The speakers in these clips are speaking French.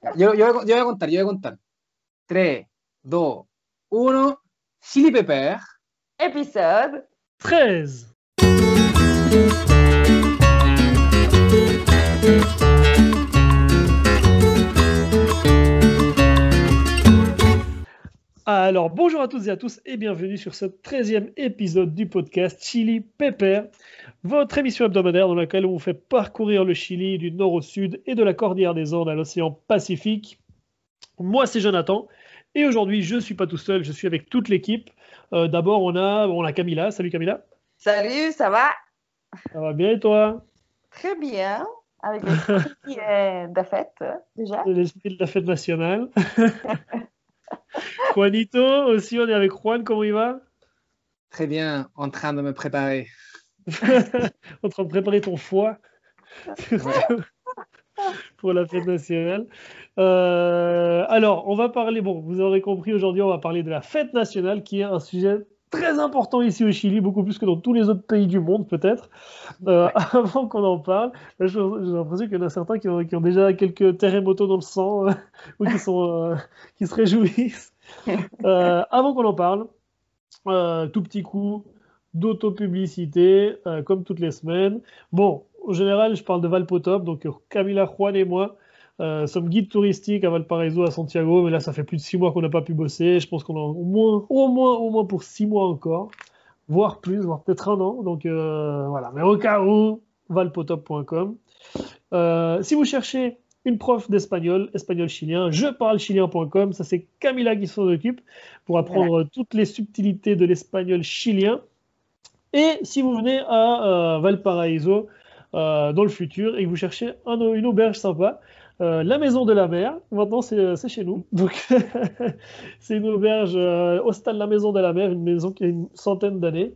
Yo, yo, yo voy a contar, yo voy a contar. 3, 2, 1. Chili Pepper. Épisode 13. Alors, bonjour à toutes et à tous et bienvenue sur ce 13e épisode du podcast Chili Pepper, votre émission hebdomadaire dans laquelle on vous fait parcourir le Chili du nord au sud et de la cordillère des Andes à l'océan Pacifique. Moi, c'est Jonathan et aujourd'hui, je ne suis pas tout seul, je suis avec toute l'équipe. Euh, D'abord, on a, on a Camilla. Salut Camilla. Salut, ça va? Ça va bien et toi? Très bien, avec l'esprit euh, de la fête déjà. L'esprit de la fête nationale. Juanito, aussi, on est avec Juan, comment il va? Très bien, en train de me préparer. En train de préparer ton foie pour la fête nationale. Euh, alors, on va parler, bon, vous aurez compris, aujourd'hui, on va parler de la fête nationale, qui est un sujet très important ici au Chili, beaucoup plus que dans tous les autres pays du monde, peut-être. Euh, avant qu'on en parle, j'ai l'impression qu'il y en a certains qui ont, qui ont déjà quelques terremotos dans le sang, euh, ou qui, sont, euh, qui se réjouissent. Avant qu'on en parle, tout petit coup d'autopublicité, comme toutes les semaines. Bon, en général, je parle de Valpotop, donc Camila, Juan et moi euh, sommes guides touristiques à Valparaiso, à Santiago, mais là, ça fait plus de six mois qu'on n'a pas pu bosser. Je pense qu'on a au moins, au moins, au moins pour six mois encore, voire plus, voire peut-être un an. Donc euh, voilà, mais au cas où, valpotop.com. Euh, si vous cherchez une prof d'espagnol, espagnol chilien, je parle chilien.com, ça c'est Camila qui s'en occupe pour apprendre toutes les subtilités de l'espagnol chilien. Et si vous venez à euh, Valparaiso dans le futur et que vous cherchez un- une auberge sympa, euh, la Maison de la Mer, maintenant c'est c'est chez nous. Donc c'est une auberge euh, Hostal La Maison de la Mer, une maison qui a une centaine d'années.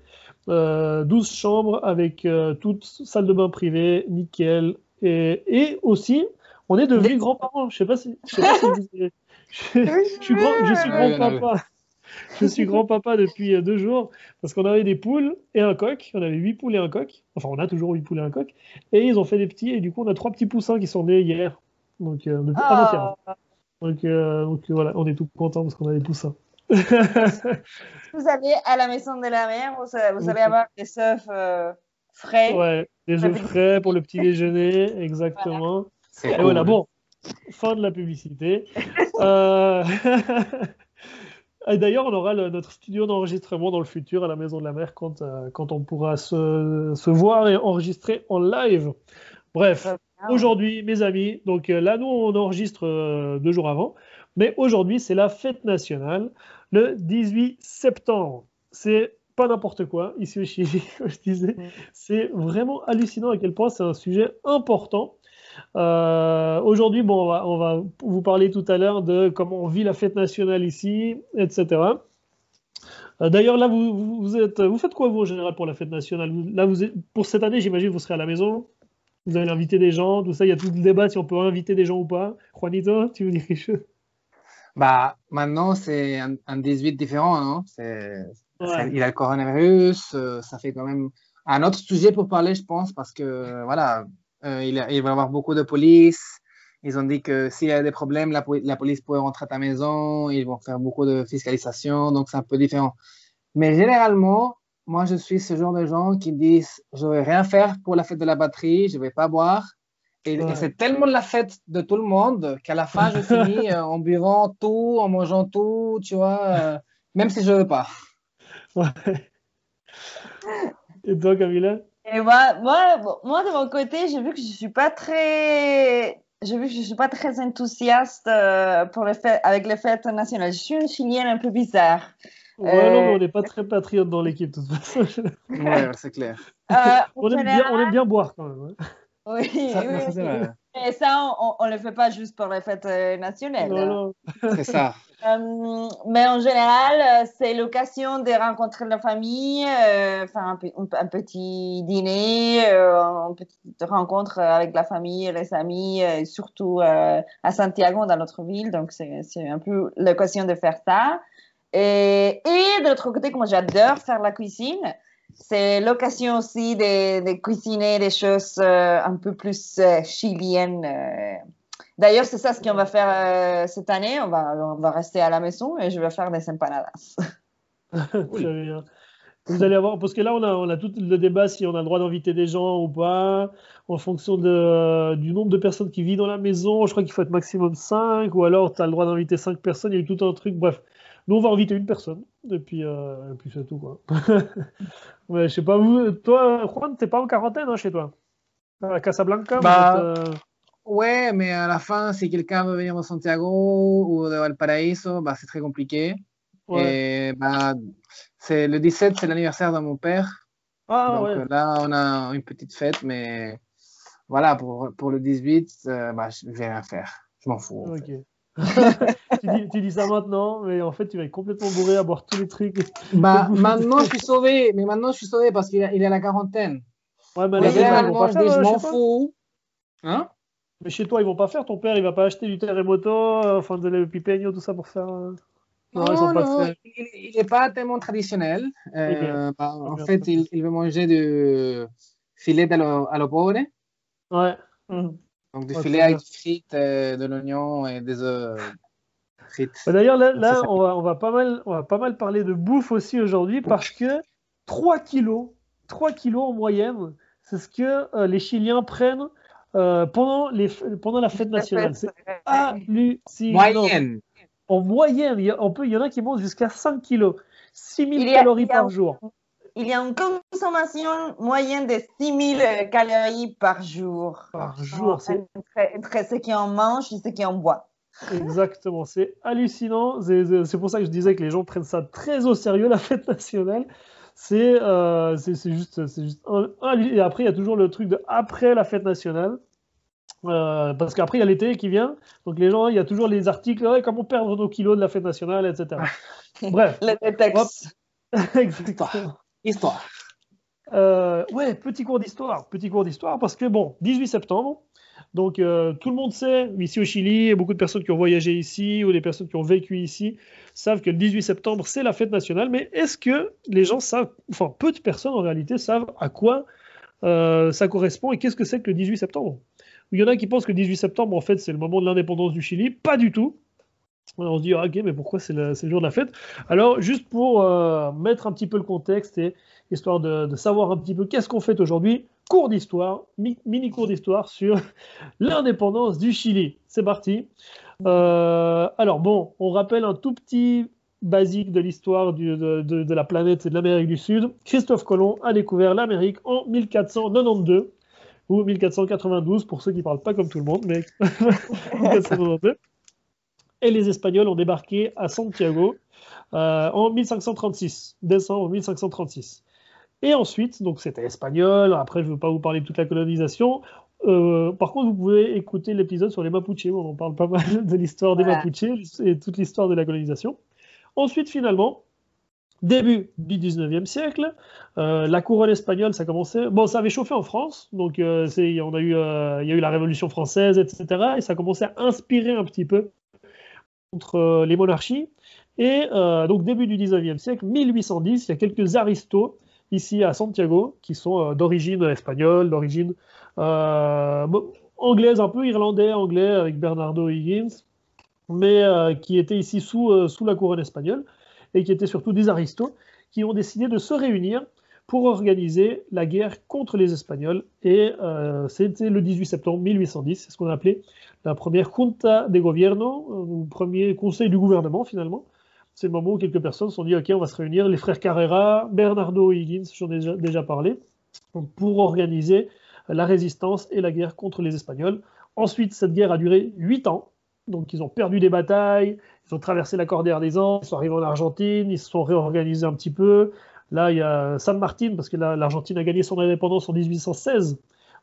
Euh, 12 chambres avec euh, toute salle de bain privée, nickel. Et, et aussi, on est devenus grands-parents. Je sais pas si, je sais pas si vous- je, je suis grand- je suis grand-papa. Je suis grand-papa depuis euh, deux jours parce qu'on avait des poules et un coq. On avait huit poules et un coq. Enfin, on a toujours huit poules et un coq. Et ils ont fait des petits. Et du coup, on a trois petits poussins qui sont nés hier. Donc, euh, depuis avant-hier. Oh, Donc, euh, donc euh, voilà, on est tout contents parce qu'on a des poussins. vous allez à la maison de la mer, vous, vous allez avoir des œufs euh, frais. Ouais, des œufs frais pour le petit déjeuner, exactement. Et cool. voilà, bon, fin de la publicité. Euh, Et d'ailleurs, on aura le- notre studio d'enregistrement dans le futur à la Maison de la Mer quand, euh, quand on pourra se, se voir et enregistrer en live. Bref, aujourd'hui, mes amis, donc euh, là, nous, on enregistre euh, deux jours avant, mais aujourd'hui, c'est la fête nationale, le 18 septembre. C'est pas n'importe quoi, ici au Chili, comme je disais. Mm. C'est vraiment hallucinant à quel point c'est un sujet important. Euh, aujourd'hui, bon, on va, on va vous parler tout à l'heure de comment on vit la fête nationale ici, etc. Euh, D'ailleurs, là, vous, vous, vous êtes, vous faites quoi, vous, en général, pour la fête nationale? Là, vous pour cette année, j'imagine, vous serez à la maison? Vous allez inviter des gens, tout ça. Il y a tout le débat si on peut inviter des gens ou pas. Juanito, tu veux dire quelque chose? Bah, maintenant, c'est un, un 18 différent, non? C'est, Ouais. c'est- il a le coronavirus, euh, ça fait quand même un autre sujet pour parler, je pense, parce que, voilà, euh, il, y a- il va y avoir beaucoup de police. Ils ont dit que s'il y a des problèmes, la police pourrait rentrer à ta maison. Ils vont faire beaucoup de fiscalisation, donc c'est un peu différent. Mais généralement, moi, je suis ce genre de gens qui disent, je vais rien faire pour la fête de la batterie, je vais pas boire. Et, c'est tellement la fête de tout le monde qu'à la fin, je finis euh, en buvant tout, en mangeant tout, tu vois, euh, même si je veux pas. Ouais. Et toi, Camilla? Et moi, moi, moi, de mon côté, j'ai vu que je suis pas très, j'ai vu que je suis pas très enthousiaste euh, pour les fêtes, avec les fêtes nationales. Je suis une Chilienne un peu bizarre. Ouais, Euh, non, mais on n'est pas très patriote dans l'équipe, de toute façon. Ouais, c'est clair. Euh, on, aime bien, général- on aime bien boire quand même. hein. Oui, Ça, oui, ça, Et ça, on, on le fait pas juste pour les fêtes euh, nationales. Non, non. C'est ça. Euh, mais en général, c'est l'occasion de rencontrer la famille, euh, faire un, pe- un petit dîner, euh, une petite rencontre avec la famille et les amis, euh, surtout euh, à Santiago, dans notre ville. Donc, c'est c'est un peu l'occasion de faire ça. Et, et de l'autre côté, comme j'adore faire la cuisine, c'est l'occasion aussi de, de cuisiner des choses euh, un peu plus euh, chiliennes, euh, D'ailleurs, c'est ça ce qu'on va faire euh, cette année. On va, on va rester à la maison et je vais faire des empanadas. Très bien. Vous allez avoir, parce que là, on a, on a tout le débat si on a le droit d'inviter des gens ou pas, en fonction de, du nombre de personnes qui vivent dans la maison. Je crois qu'il faut être maximum 5, ou alors tu as le droit d'inviter 5 personnes. Il y a eu tout un truc. Bref, nous, on va inviter une personne, et puis, euh, et puis c'est tout. Quoi. ouais, je sais pas, vous, toi, Juan, t'es pas en quarantaine hein, chez toi? À Casablanca Bah, êtes, euh, Ouais, mais à la fin, si quelqu'un veut venir de Santiago ou de Valparaíso, bah, c'est très compliqué. ouais. Et bah, c'est le 17, c'est l'anniversaire de mon père. Ah Donc ouais. là, on a une petite fête, mais voilà, pour, pour le 18, euh, bah, je vais rien faire. Je m'en fous. en fait. Ok. tu, dis, tu dis ça maintenant, mais en fait, tu vas être complètement bourré à boire tous les trucs. Bah, maintenant, je suis sauvé, mais maintenant, je suis sauvé parce qu'il est, à la quarantaine. Ouais, mais ils vont pas faire, dis, je euh, m'en fous. Hein? Mais chez toi, ils vont pas faire. Ton père, il va pas acheter du terremoto, euh, enfin de le pipeño, tout ça pour faire. euh, Non, ils sont Non, pas non, très- il n'est pas tellement traditionnel. Euh, bah, en fait, il, il veut manger du filet à lo, à lo pobre, Ouais. Mhm. Donc du Ouais, filet c'est avec des frites, euh, de l'oignon et des œufs frites. Bah, D'ailleurs, là, on, va, on, va pas mal, on va pas mal parler de bouffe aussi aujourd'hui parce que 3 kilos, 3 kilos en moyenne, c'est ce que euh, les Chiliens prennent euh, pendant, les, pendant la fête nationale. C'est hallucinant. Moyenne. En moyenne, il y, a, on peut, il y en a qui mangent jusqu'à 5 kilos. 6000 Il y a- calories par jour. Il y a une consommation moyenne de 6000 calories par jour. Par jour, c'est Entre, ce qu'on mange et ce qu'on boit. Exactement, c'est hallucinant. C'est- pour ça que je disais que les gens prennent ça très au sérieux, la fête nationale. C'est euh, juste, c'est juste un- un- Et après, il y a toujours le truc de après la fête nationale. Euh, parce qu'après, il y a l'été qui vient. Donc, les gens, il y a toujours les articles comment perdre nos kilos de la fête nationale, etc. Bref, Le détexte. exactement. Histoire. Euh, ouais, petit cours d'histoire, petit cours d'histoire, parce que bon, 18 septembre, donc euh, tout le monde sait, ici au Chili, beaucoup de personnes qui ont voyagé ici, ou des personnes qui ont vécu ici, savent que le 18 septembre, c'est la fête nationale, mais est-ce que les gens savent, enfin peu de personnes en réalité savent à quoi euh, ça correspond et qu'est-ce que c'est que le 18 septembre? Il y en a qui pensent que le 18 septembre, en fait, c'est le moment de l'indépendance du Chili, pas du tout. On se dit, ah, ok, mais pourquoi c'est le, jour de la fête? Alors, juste pour euh, mettre un petit peu le contexte et histoire de, savoir un petit peu qu'est-ce qu'on fait aujourd'hui. Cours d'histoire, mi- mini cours d'histoire sur l'indépendance du Chili. C'est parti. Euh, alors bon, on rappelle un tout petit basique de l'histoire de, de- la planète et de l'Amérique du Sud. Christophe Colomb a découvert l'Amérique en 1492 ou 1492 pour ceux qui parlent pas comme tout le monde, mais 1492. Et les Espagnols ont débarqué à Santiago euh, en 1536, décembre 1536. Et ensuite, donc c'était espagnol, après je ne veux pas vous parler de toute la colonisation. Euh, par contre, vous pouvez écouter l'épisode sur les Mapuches, où on en parle pas mal de l'histoire des Voilà. Mapuches et toute l'histoire de la colonisation. Ensuite, finalement, début du 19e siècle, euh, la couronne espagnole, ça commençait. Bon, ça avait chauffé en France, donc euh, on a eu, euh, il y a eu la Révolution française, etc. Et ça commençait à inspirer un petit peu contre euh, les monarchies. Et euh, donc, début du 19e siècle, 1810, il y a quelques aristos ici à Santiago qui sont euh, d'origine espagnole, d'origine anglaise, un peu irlandais, anglais, avec Bernardo Higgins, mais qui étaient ici sous, sous la couronne espagnole et qui étaient surtout des aristos qui ont décidé de se réunir pour organiser la guerre contre les Espagnols. Et euh, c'était le 18 septembre 1810, c'est ce qu'on a appelé la première Junta de Gobierno, euh, ou premier conseil du gouvernement finalement. C'est le moment où quelques personnes se sont dit, OK, on va se réunir, les frères Carrera, Bernardo Higgins, j'en ai déjà, déjà parlé, pour organiser la résistance et la guerre contre les Espagnols. Ensuite, cette guerre a duré huit ans. Donc, ils ont perdu des batailles, ils ont traversé la Cordillère des Andes, ils sont arrivés en Argentine, ils se sont réorganisés un petit peu. Là, il y a San Martin, parce que là, l'Argentine a gagné son indépendance en 1816.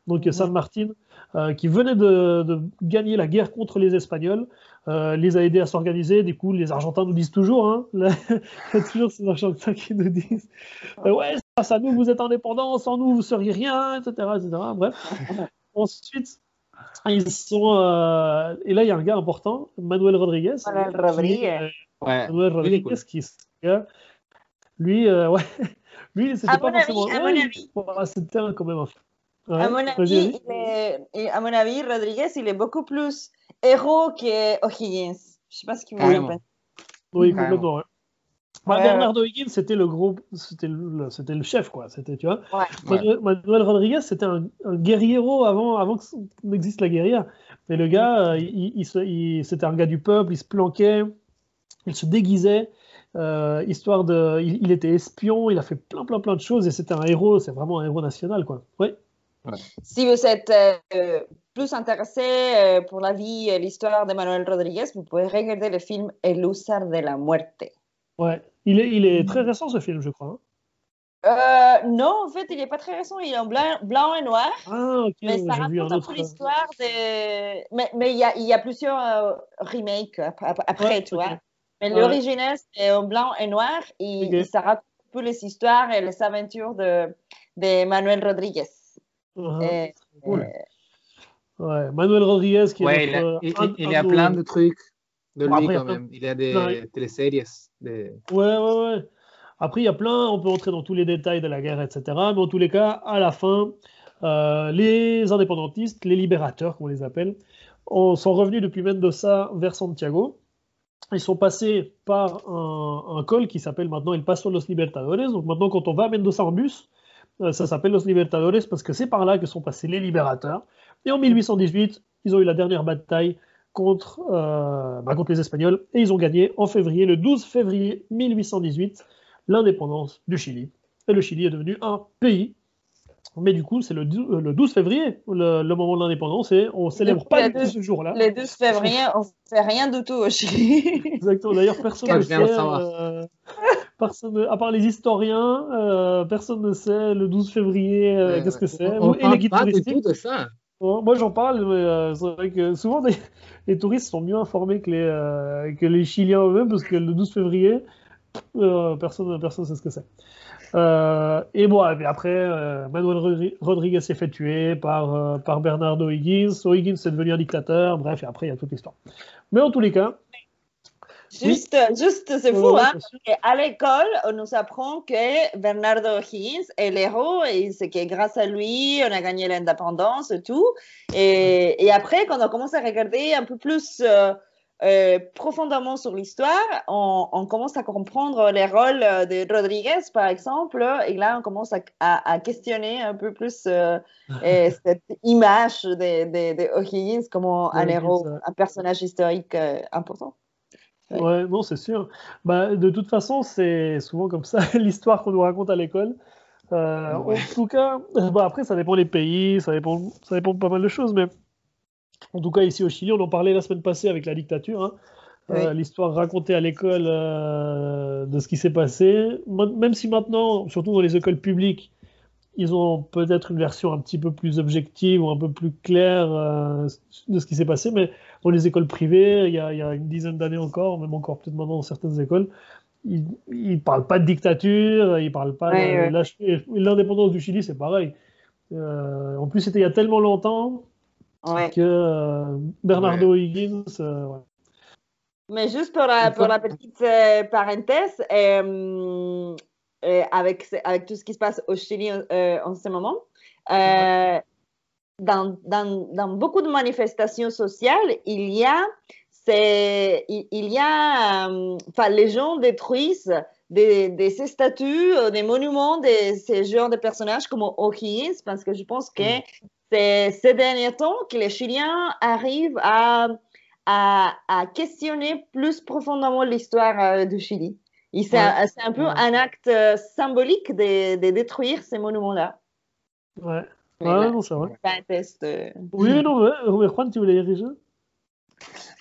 Donc, Mhm. San Martin, euh, qui venait de, de gagner la guerre contre les Espagnols, euh, les a aidés à s'organiser. Du coup, les Argentins nous disent toujours, hein, là, il y a toujours ces Argentins qui nous disent euh, Ouais, à nous, vous êtes indépendants, sans nous, vous seriez rien, etc. etc. Bref. Ensuite, ils sont. euh, et là, il y a un gars important, Manuel Rodriguez. Manuel qui, Rodriguez. euh, Ouais. Manuel Rodriguez, cool. qui ce gars, lui, euh, ouais, lui, c'était pas avis, forcément. à mon ouais, avis. c'était un- quand même. Ouais, à, mon avis, il est- à mon avis, Rodriguez, il est beaucoup plus héros qu'O'Higgins. Je sais pas ce que vous pensez. Oui, complètement. ouais. Ouais, Bernardo Higgins, c'était le gros, c'était le, c'était le chef, quoi. C'était, tu vois. Ouais. Manuel, Manuel Rodriguez, c'était un, un guerriero avant, avant que n'existe la guérilla. Mais le gars, euh, il, il se- il- c'était un gars du peuple, il se planquait, il se déguisait, euh, histoire de, il, il était espion, il a fait plein, plein, plein de choses et c'était un héros, c'est vraiment un héros national, quoi. Oui. Si vous êtes euh, plus intéressé euh, pour la vie et l'histoire de Manuel Rodriguez, vous pouvez regarder le film El Húsar de la Muerte. Ouais. Il est, il est très récent ce film, je crois. hein. Euh, non, en fait, il n'est pas très récent, il est en blanc, blanc et noir. Ah, ok. Mais ça j'ai vu un raconte un autre. peu l'histoire de. Mais mais il y a, il y a plusieurs euh, remakes ap- ap- après, Ouais, tu vois. Mais Ouais. l'original, c'est en blanc et noir. Et, Ok. et ça raconte un peu les histoires et les aventures de, de Manuel Rodriguez. Et- cool. euh, Ouais. Manuel Rodriguez, qui est il, a- un- il- il y a plein de trucs de lui après, il y a quand même. Il y a des Ouais. téléséries. Des... Ouais, ouais, ouais. Après, il y a plein, on peut entrer dans tous les détails de la guerre, etc. Mais en tous les cas, à la fin, euh, les indépendantistes, les libérateurs, comme on les appelle, ont- sont revenus depuis Mendoza vers Santiago. Ils sont passés par un, col qui s'appelle maintenant El Paso los Libertadores. Donc maintenant, quand on va à Mendoza en bus, euh, ça s'appelle Los Libertadores parce que c'est par là que sont passés les libérateurs. Et en 1818, ils ont eu la dernière bataille contre, euh, bah, contre les Espagnols et ils ont gagné en février, le 12 février 1818, l'indépendance du Chili. Et le Chili est devenu un pays. Mais du coup, c'est le, dou- euh, le 12 février, le, le moment de l'indépendance, et on célèbre pas le du tout 12 ce jour-là. Le 12 février, on ne fait rien du tout au Chili. Exactement. D'ailleurs, personne ne sait, euh, personne, à part les historiens, euh, personne ne sait le 12 février euh, qu'est-ce que c'est. On Et les parle guides pas du touristiques. tout de ça. Moi, j'en parle, mais euh, c'est vrai que souvent, les, les touristes sont mieux informés que les, euh, que les Chiliens eux-mêmes, parce que le 12 février, euh, personne personne sait ce que c'est. Euh, et bon, après, euh, Manuel Rodri- Rodriguez s'est fait tuer par, euh, par Bernardo Higgins. O'Higgins est devenu un dictateur. Bref, et après, il y a toute l'histoire. Mais en tous les cas, Juste, juste c'est fou, hein? à l'école, on nous apprend que Bernardo Higgins est l'héros et c'est que grâce à lui, on a gagné l'indépendance et tout. Et, et après, quand on commence à regarder un peu plus euh, euh, profondément sur l'histoire, on, on commence à comprendre les rôles de Rodriguez, par exemple. Et là, on commence à, à- à questionner un peu plus euh, euh, cette image de, de, de O'Higgins comme un héros, ça. un personnage historique euh, important. Ouais. Ouais, non, c'est sûr. Bah, de toute façon, c'est souvent comme ça l'histoire qu'on nous raconte à l'école. Euh, Ouais. En tout cas, bah, après, ça dépend des pays, ça dépend, ça dépend de pas mal de choses, mais en tout cas, ici au Chili, on en parlait la semaine passée avec la dictature. hein. Euh. L'histoire racontée à l'école euh, de ce qui s'est passé. Même si maintenant, surtout dans les écoles publiques, ils ont peut-être une version un petit peu plus objective ou un peu plus claire euh, de ce qui s'est passé, mais dans les écoles privées, il y a, il y a une dizaine d'années encore, même encore peut-être maintenant dans certaines écoles, ils ne parlent pas de dictature, ils parlent pas Ouais, de ouais. L'indépendance du Chili, c'est pareil. Euh, en plus, c'était il y a tellement longtemps Ouais. que euh, Bernardo Higgins, euh, ouais. Mais juste pour la, pour la petite euh, parenthèse, euh, euh, avec, tout ce qui se passe au Chili euh, en ce moment, euh, dans, dans, dans beaucoup de manifestations sociales, il y a, c'est, il, il y a, euh, enfin, les gens détruisent des, des ces statues, euh, des monuments de ces genres de personnages comme O'Higgins, parce que je pense que c'est ces derniers temps que les Chiliens arrivent à à, à questionner plus profondément l'histoire euh, du Chili. C'est un, peu Ouais. un acte euh, symbolique de, de détruire ces monuments-là. Ouais. Ouais, non, c'est vrai. un test. euh, Oui, non, mais Juan, tu voulais y réagir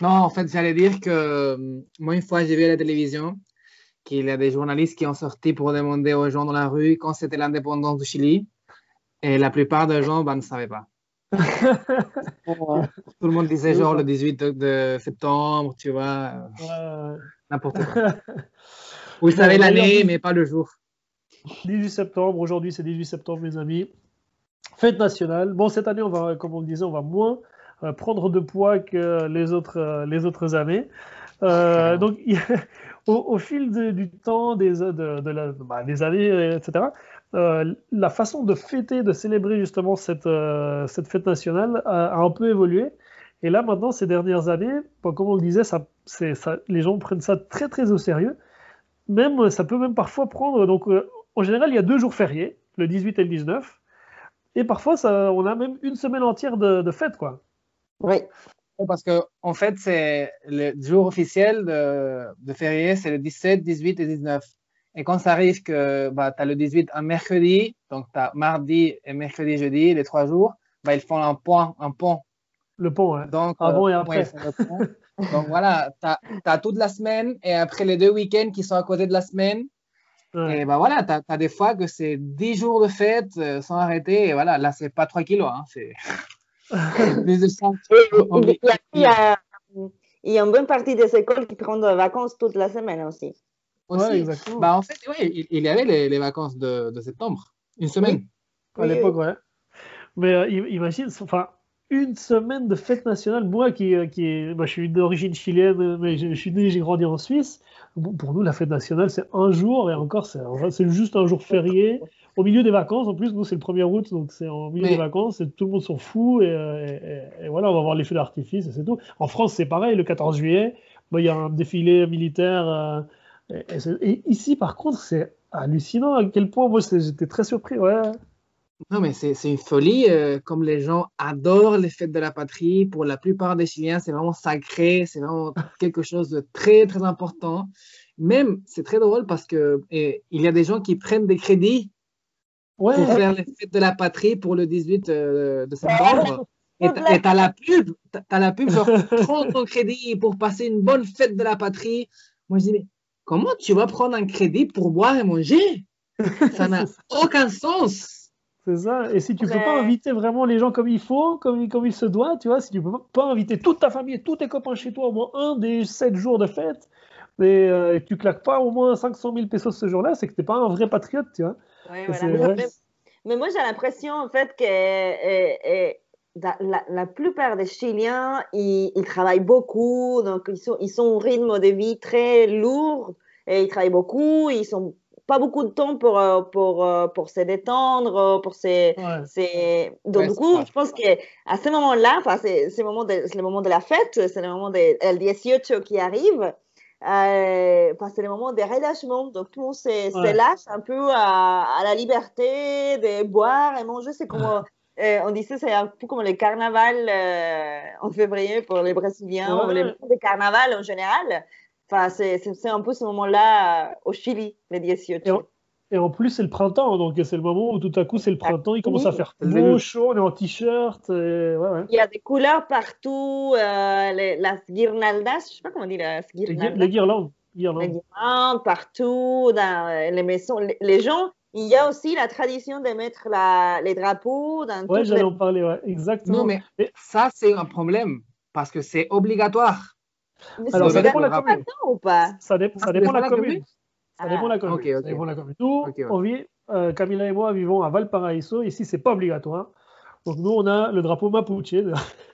Non, en fait, j'allais dire que moi, une fois, j'ai vu à la télévision qu'il y a des journalistes qui ont sorti pour demander aux gens dans la rue quand c'était l'indépendance du Chili. Et la plupart des gens ben, ne savaient pas. Tout le monde disait genre le 18 de, septembre, tu vois, euh, n'importe quoi. Savaient d'ailleurs, l'année, mais pas le jour. 18 septembre, aujourd'hui c'est 18 septembre, mes amis. Fête nationale. Bon, cette année, on va, comme on le disait, on va moins euh, prendre de poids que les autres, euh, les autres années. Euh, donc, au, au fil de- du temps, des, de, de la- bah, des années, etc., euh, la façon de fêter, de célébrer justement cette, euh, cette fête nationale a, un peu évolué. Et là, maintenant, ces dernières années, comme on le disait, les gens prennent ça très très au sérieux. Même, ça peut même parfois prendre. Donc, euh, en général, il y a deux jours fériés, le 18 et le 19. Et parfois, on a même une semaine entière de, de fête, quoi. Oui. Parce que, en fait, c'est le jour officiel de, de férié, c'est le 17, 18 et 19. Et quand ça arrive que bah, tu as le 18 un mercredi, donc tu as mardi et mercredi, jeudi, les trois jours, bah, ils font un pont. Un pont. Le pont, ouais. Donc, Avant euh, et après. ouais, donc voilà, tu as, toute la semaine et après les deux week-ends qui sont à côté de la semaine. Ouais. Et bah voilà, tu as, des fois que c'est 10 jours de fête euh, sans arrêter. Et voilà, là, c'est pas 3 kilos, hein, c'est plus de 5 Il y, a, il, y a, il y a une bonne partie des écoles qui prennent des vacances toute la semaine aussi. Aussi. Ouais, exactement. Bah, en fait, ouais, il, il y avait les, les vacances de, de, septembre, une semaine. À l'époque, ouais. Mais euh, imagine, enfin, une semaine de fête nationale, moi qui, qui bah, je suis d'origine chilienne, mais je, je suis né, j'ai grandi en Suisse. Pour nous, la fête nationale, c'est un jour, et encore, c'est juste un jour férié. Au milieu des vacances, en plus, nous, c'est le 1er août, donc c'est au milieu Mais- des vacances, et tout le monde s'en fout, et, et- et- et voilà, on va voir les feux d'artifice, et c'est tout. En France, c'est pareil, le 14 juillet, bah, il y a un défilé militaire. euh, et, et c'est- et ici, par contre, c'est hallucinant à quel point, moi, j'étais très surpris, ouais. Non, mais c'est une folie. euh, comme les gens adorent les fêtes de la patrie, pour la plupart des Chiliens, c'est vraiment sacré, c'est vraiment quelque chose de très, très important. Même, c'est très drôle parce que et, il y a des gens qui prennent des crédits Ouais, pour faire les fêtes de la patrie pour le 18 euh, de septembre. Et t'as la pub, t'as la pub, genre 30 en crédit pour passer une bonne fête de la patrie. Moi, je dis, mais comment tu vas prendre un crédit pour boire et manger? Ça n'a aucun sens. C'est ça. Et si tu peux Ouais. pas inviter vraiment les gens comme il faut, comme, comme il se doit, tu vois, si tu peux pas inviter toute ta famille et tous tes copains chez toi au moins un des sept jours de fête, et, euh, et que tu claques pas au moins 500 000 pesos ce jour-là, c'est que t'es pas un vrai patriote, tu vois. Ouais, C'est- voilà. ouais. Mais, mais moi, j'ai l'impression, en fait, que euh, euh, la, plupart des Chiliens, ils, ils travaillent beaucoup, donc ils sont, ils sont au rythme de vie très lourd, et ils travaillent beaucoup, ils ont pas beaucoup de temps pour, euh, pour, euh, pour se détendre, euh, pour se... Ouais. Donc, Ouais, du coup, je pense qu'à ce moment-là, enfin, c'est c'est le, moment de- c'est le moment de la fête, c'est le moment de, le 18 qui arrive, euh, enfin, c'est le moment de relâchement. Donc, tout le monde se, se Ouais. lâche un peu à, à la liberté de boire et manger. C'est comme, euh, on disait, c'est un peu comme le carnaval euh, en février pour les Brésiliens, Ouais. ou les de carnaval en général. Enfin, c'est un peu ce moment-là euh, au Chili, le 18. Et on- Et en plus, c'est le printemps, donc c'est le moment où tout à coup, c'est le printemps, il commence à faire beau, chaud, on est en t-shirt, et... ouais, ouais. Il y a des couleurs partout, euh, les, las guirnaldas, je sais pas comment on dit, las Les, gui- guirnaldas. les guirlandes. les guirlandes. guirlandes partout, dans les maisons. Les, les gens, il y a aussi la tradition de mettre la, les drapeaux dans Ouais, toutes j'allais les... en parler, ouais, exactement. Non, mais Et- ça, c'est un problème parce que c'est obligatoire. Mais Alors, ça dépend de la commune. ou pas? Ça, dé- ça ça dépend la commune. commune? Ah. Ça dépend de la commune. Ok, ok. Ça dépend de la commune. Nous, Ok, ouais. on vit, euh, Camilla et moi vivons à Valparaiso. Ici, c'est pas obligatoire. Donc nous, on a le drapeau Mapuche.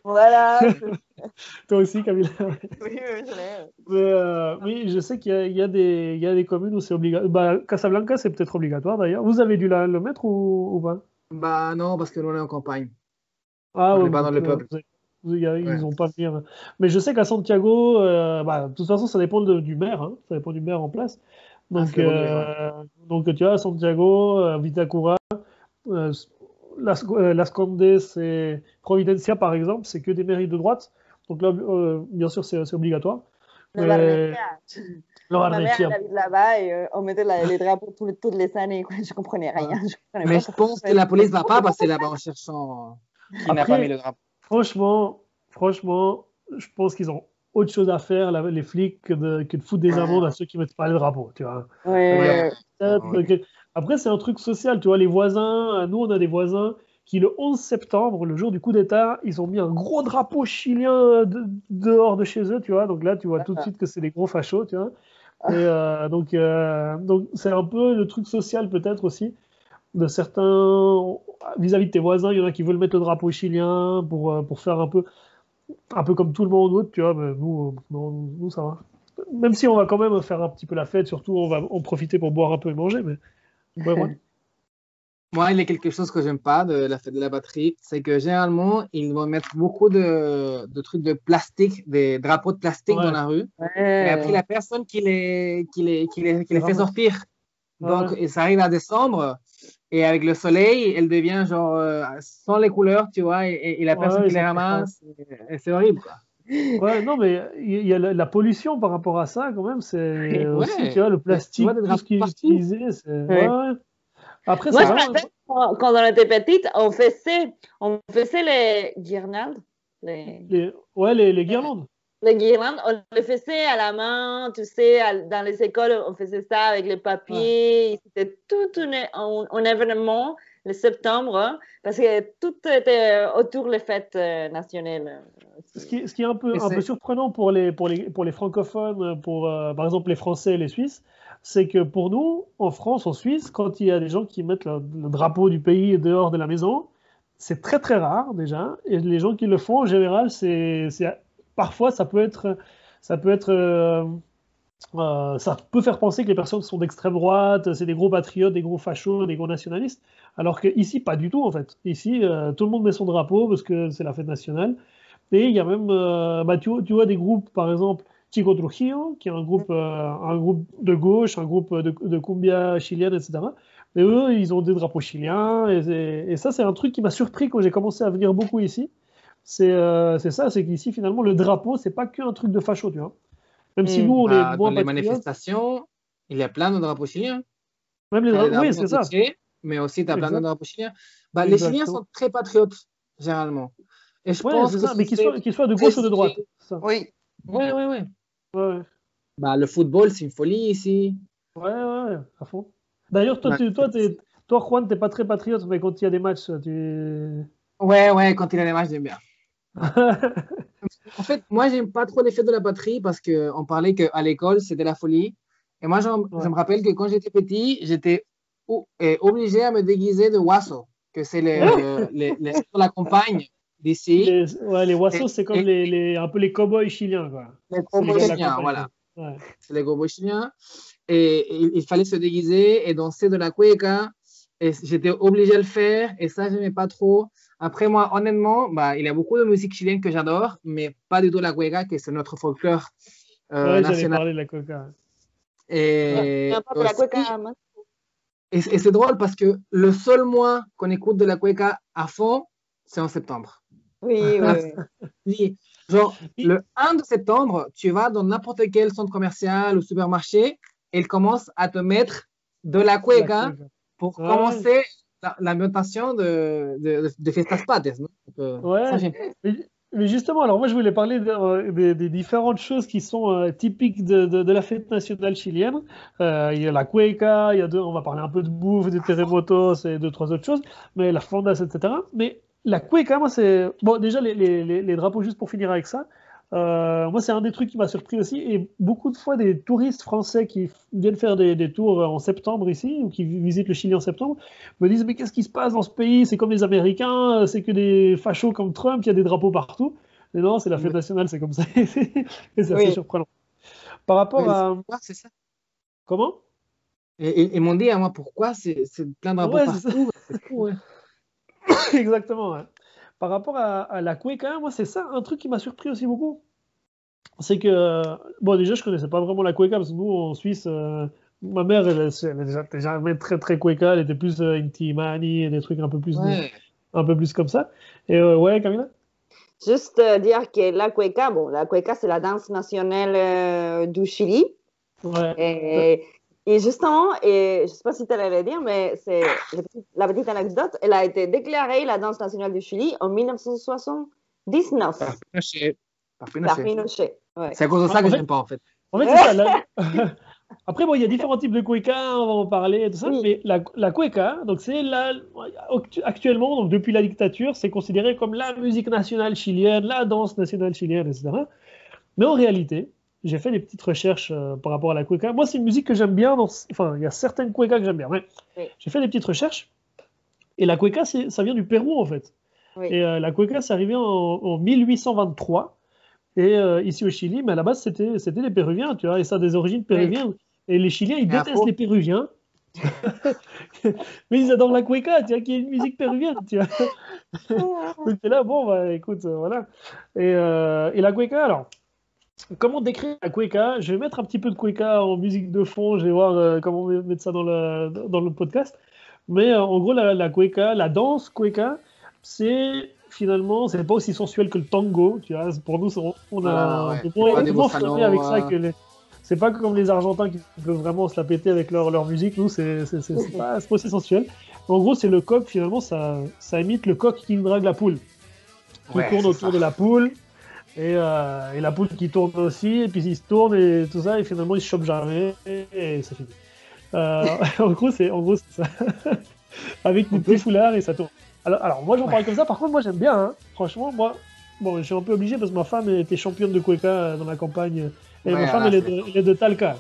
Voilà. Toi aussi, Camilla. oui, oui, je l'ai. Mais, euh, oui, je sais qu'il y, y, a des- il y a des communes où c'est obligatoire. Bah, Casablanca, c'est peut-être obligatoire d'ailleurs. Vous avez dû la- le mettre ou, ou pas? Bah non, parce que nous, on est en campagne. Ah, On est pas dans donc, le euh, peuple. vous avez- Ils Ouais. n'ont pas venir. Mais je sais qu'à Santiago, euh, bah, de toute façon, ça dépend de- du maire. hein. Ça dépend du maire en place. Donc, c'est bon, euh, donc tu vois, à Santiago, euh, Vitacura, euh, Las, euh, Las Condes et Providencia, par exemple, c'est que des mairies de droite. Donc là, euh, bien sûr, c'est c'est obligatoire. Habite là-bas et euh, on mettait la- les drapeaux les- toutes les années. Quoi. Je comprenais rien. Je comprenais Mais pas je pense que la police va pas passer là-bas en cherchant qui n'a pas mis le drapeau. Franchement, franchement, je pense qu'ils ont autre chose à faire, là, les flics, que de, que de foutre des amendes à ceux qui mettent pas le drapeau. Tu vois. Ouais, ouais, ouais. Peut-être Ouais. que- Après, c'est un truc social, tu vois, les voisins, nous, on a des voisins qui, le 11 septembre, le jour du coup d'État, ils ont mis un gros drapeau chilien de- dehors de chez eux, tu vois. Donc là, tu vois tout de suite que c'est des gros fachos, tu vois. Et, euh, donc, euh, donc c'est un peu le truc social, peut-être aussi, de certains vis-à-vis de tes voisins. Il y en a qui veulent mettre le drapeau chilien pour, euh, pour faire un peu, un peu comme tout le monde autre, tu vois. Mais nous, euh, non, nous, ça va. Même si on va quand même faire un petit peu la fête, surtout on va en profiter pour boire un peu et manger, mais ouais, ouais. moi, il y a quelque chose que j'aime pas de la fête de la batterie, c'est que généralement, ils vont mettre beaucoup de, de trucs de plastique, des drapeaux de plastique Ouais. dans la rue. Et après, la personne qui les, qui les, qui les, qui les fait sortir. Donc, et ça arrive à décembre. Et avec le soleil, elle devient genre euh, sans les couleurs, tu vois. Et, et- la Ouais, personne qui les ramasse, c'est horrible. Quoi. Ouais, non, mais il y a la, la pollution par rapport à ça, quand même. C'est Ouais. aussi, tu vois, le plastique, des tout ce qui est utilisé. c'est- Ouais. ouais, ouais. Après, Moi, je me rappelle, quand, quand on était petite, on faisait, on faisait les guirlandes. Les, Les, ouais, les, les guirlandes. les guirlandes, on les faisait à la main, tu sais, à- dans les écoles, on faisait ça avec les papiers. C'était tout un, un- un événement le septembre, hein, parce que tout était autour des fêtes euh, nationales. Ce qui, ce qui est un peu, un surprenant pour les, pour les, pour les francophones, pour euh, par exemple les Français et les Suisses, c'est que pour nous, en France, en Suisse, quand il y a des gens qui mettent le, le drapeau du pays dehors de la maison, c'est très très rare déjà. Et les gens qui le font, en général, c'est, parfois ça peut être, ça peut être, euh, euh, ça peut faire penser que les personnes sont d'extrême droite, c'est des gros patriotes, des gros fachos, des gros nationalistes, alors que ici pas du tout en fait. Ici, euh, tout le monde met son drapeau parce que c'est la fête nationale. Et il y a même, euh, bah, tu, vois- tu vois des groupes, par exemple, Chico Trujillo, qui est un groupe, euh, un groupe de gauche, un groupe de, de cumbia chilienne, etc. Et eux, ils ont des drapeaux chiliens. Et, ça, c'est un truc qui m'a surpris quand j'ai commencé à venir beaucoup ici. C'est euh, ça, c'est qu'ici, finalement, le drapeau, c'est pas qu'un truc de facho, tu vois. Même si Mm. nous, on Bah, est dans moins les manifestations, il y a plein de drapeaux chiliens. même les T'as les drapeaux, oui, drapeaux c'est ça. Mais aussi, tu as plein de drapeaux chiliens. Bah, les. Chiliens sont très patriotes, généralement. Et je Ouais, pense que ça, mais qu'ils c'est- soient, qu'ils soient de gauche ou de droite. Ça. Oui. Ouais, ouais, ouais. Ouais. Bah, le football, c'est une folie ici. Ouais, ouais, à fond. D'ailleurs, toi, Ouais. tu- toi, toi, Juan, t'es pas très patriote, mais quand il y a des matchs, tu. Ouais, ouais, quand il y a des matchs, j'aime bien. En fait, moi, j'aime pas trop les fêtes de la patrie parce qu'on parlait qu'à l'école, c'était la folie. Et moi, j'en- Ouais. je me rappelle que quand j'étais petit, j'étais eh, obligé à me déguiser de Wasso, que c'est les, les, les- sur la campagne d'ici. les, ouais, les Wassos, c'est comme et- les, les- un peu les cow-boys chiliens, quoi. Les cowboys chiliens, voilà. Ouais. C'est les cowboys chiliens. Et, et il fallait se déguiser et danser de la cueca. Et j'étais obligé de le faire. Et ça, je n'aimais pas trop. Après, moi, honnêtement, bah, il y a beaucoup de musique chilienne que j'adore, mais pas du tout la cueca, qui c'est notre folklore euh, Ouais, national. parler de la cueca, hein. et, et c'est drôle parce que le seul mois qu'on écoute de la cueca à fond, c'est en septembre. Oui, oui, Genre, le 1 de septembre, tu vas dans n'importe quel centre commercial ou supermarché et ils commencent à te mettre de la cueca pour Ouais. commencer la- l'ambientation de, de, de Fiestas Pates. non? Donc, euh, Ouais. ça, j'aime. Mais, mais justement, alors moi je voulais parler de- euh, des, différentes choses qui sont euh, typiques de, de- de la fête nationale chilienne. Euh, il y a la cueca, il y a deux, on va parler un peu de bouffe, des terremotos et deux, trois autres choses, mais la fondas, etc. Mais la cueca, moi c'est... Bon, déjà les, les- drapeaux, juste pour finir avec ça, euh, moi c'est un des trucs qui m'a surpris aussi, et beaucoup de fois des touristes français qui viennent faire des, des tours en septembre ici, ou qui visitent le Chili en septembre, me disent mais qu'est-ce qui se passe dans ce pays? C'est comme les Américains, euh, c'est que des fachos comme Trump, il y a des drapeaux partout. Mais non, c'est la fête nationale, c'est comme ça. et c'est assez Oui. surprenant. Par rapport à... pourquoi c'est ça. Comment? Et, et- m'ont dit à moi pourquoi c'est plein de drapeaux Ouais, partout? Exactement. ouais. Par rapport à, à la cueca, moi, c'est ça un truc qui m'a surpris aussi beaucoup. C'est que, bon, déjà, je connaissais pas vraiment la cueca parce que nous, en Suisse, euh, ma mère, elle, elle, était jamais très, très cueca, elle était plus euh, intimani et des trucs un peu plus, de- un peu plus comme ça. Et euh, ouais, Camilla? Juste euh, dire que la cueca, bon, la cueca, c'est la danse nationale euh, du Chili. Ouais. Et, et justement, et je ne sais pas si tu allais le dire, mais c'est la petite, anecdote, elle a été déclarée la danse nationale du Chili en 1979 Par Pinochet. Par Pinochet. Pinochet. Ouais. C'est à cause de ça En que fait- j'aime pas en fait. En fait, c'est ça. la- Après, bon, il y a différents types de cueca, on va en parler tout ça, Oui. mais la, la cueca, donc c'est la, actuellement, donc depuis la dictature, c'est considéré comme la musique nationale chilienne, la danse nationale chilienne, etc. Mais en réalité, j'ai fait des petites recherches euh, par rapport à la cueca. Moi, c'est une musique que j'aime bien, dans, enfin, il y a certaines cuecas que j'aime bien, mais Oui. j'ai fait des petites recherches, et la cueca, ça vient du Pérou, en fait. Oui. Et euh, la cueca, c'est arrivé en, en 1823. Et euh, ici au Chili, mais à la base, c'était c'était des Péruviens, tu vois, et ça a des origines péruviennes. Et les Chiliens, ils détestent les Péruviens mais ils adorent la cueca, tu vois, qui est une musique péruvienne, tu vois. Donc là, bon, bah écoute, voilà. Et, et, la cueca, alors, comment décrire la cueca? Je vais mettre un petit peu de cueca en musique de fond, je vais voir euh, comment mettre ça dans le, dans le podcast. Mais euh, en gros, la, la cueca, la danse cueca, c'est finalement, c'est pas aussi sensuel que le tango, tu vois. Pour nous, on, on a Ah, ouais. on fermé avec ça que les- c'est pas comme les Argentins qui peuvent vraiment se la péter avec leur, leur musique. Nous, c'est pas, pas aussi sensuel. En gros, c'est le coq, finalement, ça, ça imite le coq qui drague la poule. Qui Ouais, tourne autour ça. de la poule. Et, euh, et la poule qui tourne aussi, et puis il se tourne et tout ça, et finalement il se chope jamais, et, et c'est fini. Euh, en gros, c'est ça. Avec des petits foulards et ça tourne. Alors, alors moi j'en parle comme ça, par contre, moi j'aime bien, hein. franchement, moi, bon, je suis un peu obligé parce que ma femme était championne de Cueca euh, dans la campagne, et Ouais, ma femme elle est, de, elle est de Talca.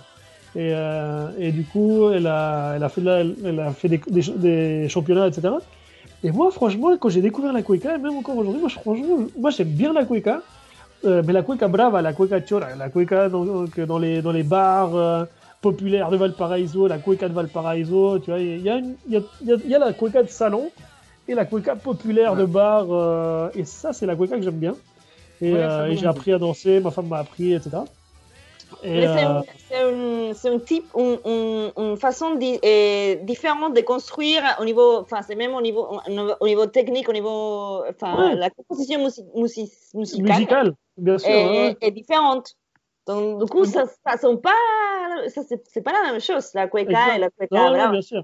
Et, euh, et du coup, elle a, elle a fait, de la- elle a fait des, des, des championnats, etc. Et moi, franchement, quand j'ai découvert la cueca, et même encore aujourd'hui, moi, franchement, moi, j'aime bien la cueca, euh, mais la cueca brava, la cueca chora, la cueca dans, donc, dans, les, dans les bars euh, populaires de Valparaiso, la cueca de Valparaiso, tu vois, il y a, y, a, y a- y a la cueca de salon et la cueca populaire de bar, euh, et ça, c'est la cueca que j'aime bien. Et, Ouais, j'ai appris à danser, ma femme m'a appris, etc. Euh, un- c'est un, un type, une, une- une façon di- euh, différente de construire au niveau, enfin c'est même au niveau, au niveau technique, au niveau, enfin Ouais. la composition musi- musi- musicale musical, bien sûr. est, ouais, ouais. est différente. Donc du coup ça, ça sont pas, ça c'est pas la même chose la cueca et la cueca Non, brava. bien sûr.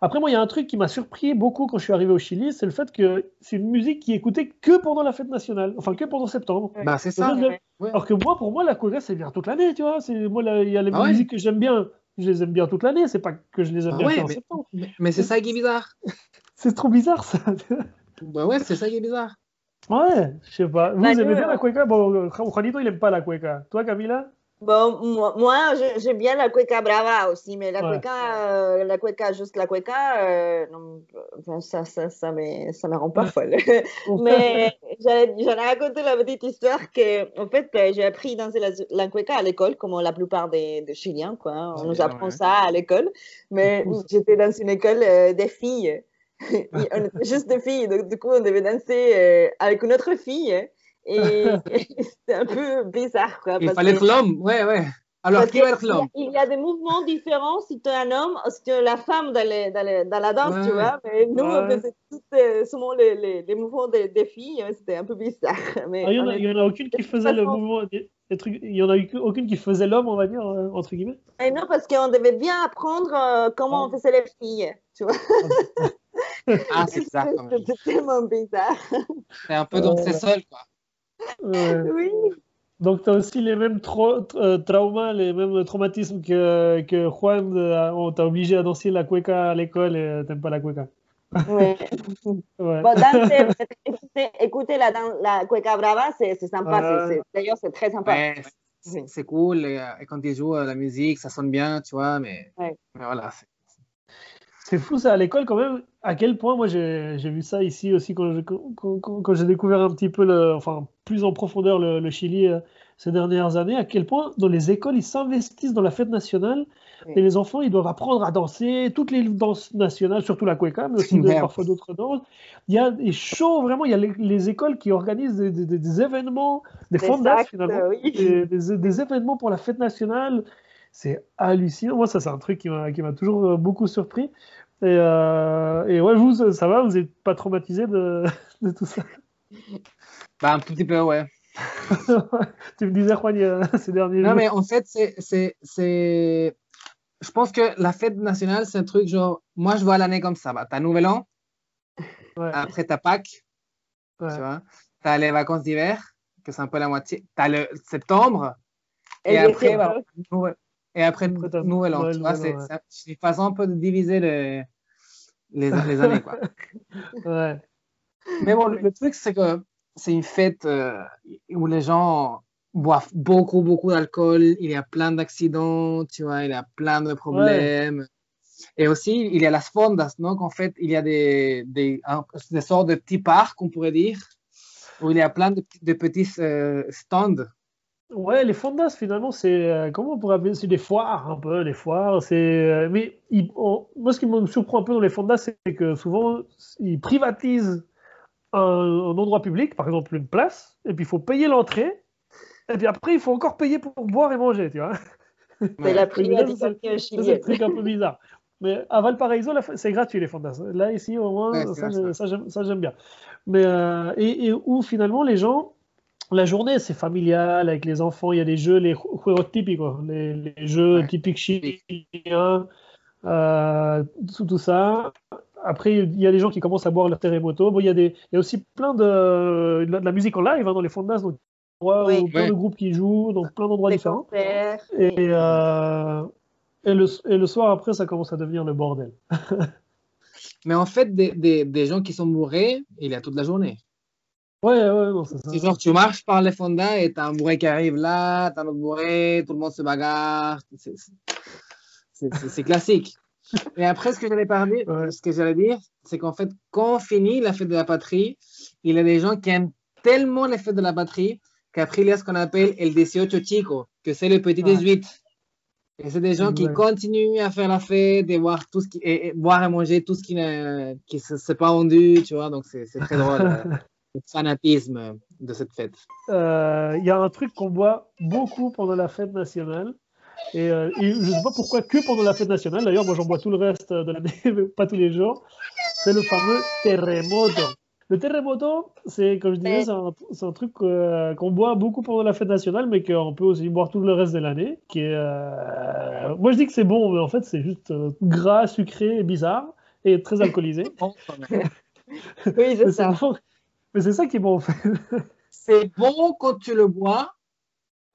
Après, moi, il y a un truc qui m'a surpris beaucoup quand je suis arrivé au Chili, c'est le fait que c'est une musique qui est écoutée que pendant la fête nationale, enfin que pendant septembre. Bah, c'est Ça, ouais. Alors que moi, pour moi, la cueca, c'est bien toute l'année, tu vois. C'est moi, il y a les Ah ouais musiques que j'aime bien, je les aime bien toute l'année. C'est pas que je les aime Ah bien ouais, en mais- septembre. Mais, mais c'est ça qui est bizarre. C'est trop bizarre, ça. Bah ouais, c'est ça qui est bizarre. ouais, je sais pas. Vous Bah, aimez bien euh, la cueca? Bon, euh, Juanito, il aime pas la cueca. Toi, Camila? Bon, moi, moi, j'aime bien la cueca brava aussi, mais la Ouais. cueca, euh, la cueca, juste la cueca, euh, non, ça, ça, ça me, ça me rend pas folle. mais j'allais j'allais raconter la petite histoire que, en fait, euh, j'ai appris à danser la, la cueca à l'école, comme la plupart des, des Chiliens, quoi. On Ouais, nous apprend ouais. ça à l'école, mais j'étais dans une école euh, des filles. On était juste des filles, donc du coup, on devait danser avec une autre fille. Et, c'était un peu bizarre, quoi. Il parce fallait que- être l'homme. Ouais, ouais. Alors, qui va être l'homme? Il y a des mouvements différents si tu es un homme si tu es la femme dans, les- dans, les- dans la danse, tu vois? Mais nous, on Ouais. faisait tout, euh, souvent les, les, les mouvements des, des filles. euh, C'était un peu bizarre. Mais Ah, Il y, en on a- en aucune qui faisait le mouvement. des- des trucs- Il y en a eu aucune qui faisait l'homme, on va dire, euh, entre guillemets. Et non, parce qu'on devait bien apprendre euh, comment on faisait les filles, tu vois? Ah, c'est ça, quand même. C'était tellement bizarre. C'est un peu danser seul, quoi. Ouais. Oui. Donc, tu as aussi les mêmes tra- tra- traumas, les mêmes traumatismes que, que Juan. euh, on t'a obligé à danser la cueca à l'école et euh, t'aimes pas la cueca. Ouais. Ouais. Bon, danser, écouter, écouter la, la cueca brava, c'est sympa. D'ailleurs, c'est très sympa. Ouais, c'est cool. Et, euh, et quand ils jouent euh, la musique, ça sonne bien, tu vois. Mais, Ouais. mais voilà. c'est- C'est fou ça à l'école quand même. À quel point moi j'ai vu ça ici aussi quand j'ai découvert un petit peu le, enfin plus en profondeur le, le Chili euh, ces dernières années. À quel point dans les écoles ils s'investissent dans la fête nationale Oui. et les enfants ils doivent apprendre à danser toutes les danses nationales, surtout la cueca, mais aussi de- parfois d'autres danses. Il y a des shows vraiment. Il y a les, les écoles qui organisent des, des- des événements, des fondas finalement, oui. des, des- des événements pour la fête nationale. C'est hallucinant. Moi, ça, c'est un truc qui m'a qui m'a toujours euh, beaucoup surpris. Et, euh, et ouais, vous, ça- va? Vous n'êtes pas traumatisé de, de tout ça? Bah, un tout petit peu, ouais. Tu me disais, Juan, ces derniers Non, jours. mais en fait, c'est, c'est, c'est... Je pense que la fête nationale, c'est un truc genre... Moi, je vois l'année comme ça. Bah, t'as Nouvel An, Ouais, après t'as Pâques, ouais. tu vois. T'as les vacances d'hiver, que c'est un peu la moitié. T'as le septembre, et, Et après, bah, Nouvel- et après t'as Nouvel An. C'est, suis façon un peu de diviser les, les, les années, quoi. Ouais. Mais bon, le, le truc, c'est que c'est une fête euh, où les gens boivent beaucoup, beaucoup d'alcool. Il y a plein d'accidents, tu vois, il y a plein de problèmes. Et aussi, il y a las fondas, donc en fait, il y a des, des, un- des sortes de petits parcs, on pourrait dire, où il y a plein de, petits- de petits euh, stands Ouais, les fondas, finalement, c'est. euh, comment on pourrait appeler C'est des foires, un peu, des foires. C'est, euh, mais ils- on- moi, ce qui me surprend un peu dans les fondas, c'est que souvent, ils privatisent un, un endroit public, par exemple une place, et puis il faut payer l'entrée, et puis après, il faut encore payer pour boire et manger, tu vois? C'est la privatisation c'est chilienne. truc un peu bizarre. Mais à Valparaiso, là, c'est gratuit les fondas. Là, ici, au moins, Ouais, ça, ça, j'aime bien. Mais, euh, et, et où finalement, les gens, la journée, c'est familial, avec les enfants, il y a des jeux, les juegos típicos, les, les jeux Ouais. typiques chiliens, euh, tout, tout ça. Après, il y a des gens qui commencent à boire leur terremoto. Bon, il y a, des, il y a aussi plein de, de la, musique en live hein, dans les fondas, donc Oui. où plein Ouais. de groupes qui jouent, donc plein d'endroits différents. concerts. Et, euh, et, le, et le soir après, ça commence à devenir le bordel. Mais en fait, des, des, des gens qui sont bourrés, il y a toute la journée. Ouais, ouais, c'est ça. C'est genre, tu marches par les fondas et t'as un bourré qui arrive là, t'as un autre bourré, tout le monde se bagarre. C'est- c'est- C'est c'est- c'est classique. Et après, ce que j'allais parler, Ouais. ce que j'allais dire, c'est qu'en fait, quand on finit la fête de la patrie, il y a des gens qui aiment tellement la fête de la patrie qu'après, il y a ce qu'on appelle el 18 chico, que c'est le petit Ouais. 18. Et c'est des gens qui continuent à faire la fête et boire tout ce qui, et, et boire et manger tout ce qui ne qui se- s'est pas vendu, tu vois. Donc, c'est c'est très drôle, le fanatisme de cette fête. Euh, Il y a un truc qu'on boit beaucoup pendant la fête nationale. Et, euh, et je ne sais pas pourquoi que pendant la fête nationale. D'ailleurs, moi, j'en bois tout le reste de l'année, mais pas tous les jours. C'est le fameux terremoto. Le terremoto, c'est, comme je disais, c'est un, truc euh, qu'on boit beaucoup pendant la fête nationale, mais qu'on peut aussi boire tout le reste de l'année. Qui est, euh, Moi, je dis que c'est bon, mais en fait, c'est juste euh, gras, sucré bizarre, et très alcoolisé. Oui, c'est c'est ça. bon. Mais c'est ça qui est bon, en fait. C'est bon quand tu le bois,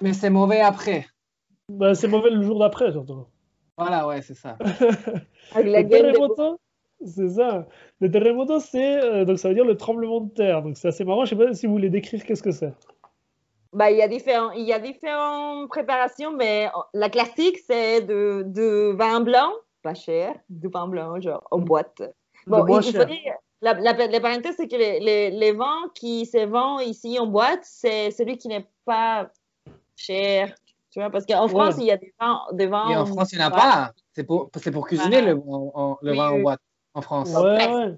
mais c'est mauvais après. Bah, c'est mauvais le jour d'après, surtout. Voilà, ouais, c'est ça. Avec la Le c'est ça. Le terremoto, c'est euh, donc ça veut dire le tremblement de terre. Donc c'est assez marrant. Je sais pas si vous voulez décrire qu'est-ce que c'est. Bah, il y a différents, il y a différentes préparations, mais la classique, c'est de, de vin blanc, pas cher, du vin blanc, genre en boîte. Bon, il, il faut cher. dire, la, la, la parenthèse, c'est que les, les, les vins qui se vendent ici en boîte, c'est celui qui n'est pas cher, tu vois, parce qu'en Ouais. France, il y a des vins, des vins Et en France, il n'y en a pas. C'est pour, c'est pour cuisiner Voilà. le, en- en- le Oui, vin en boîte en France. Ouais, presque. ouais.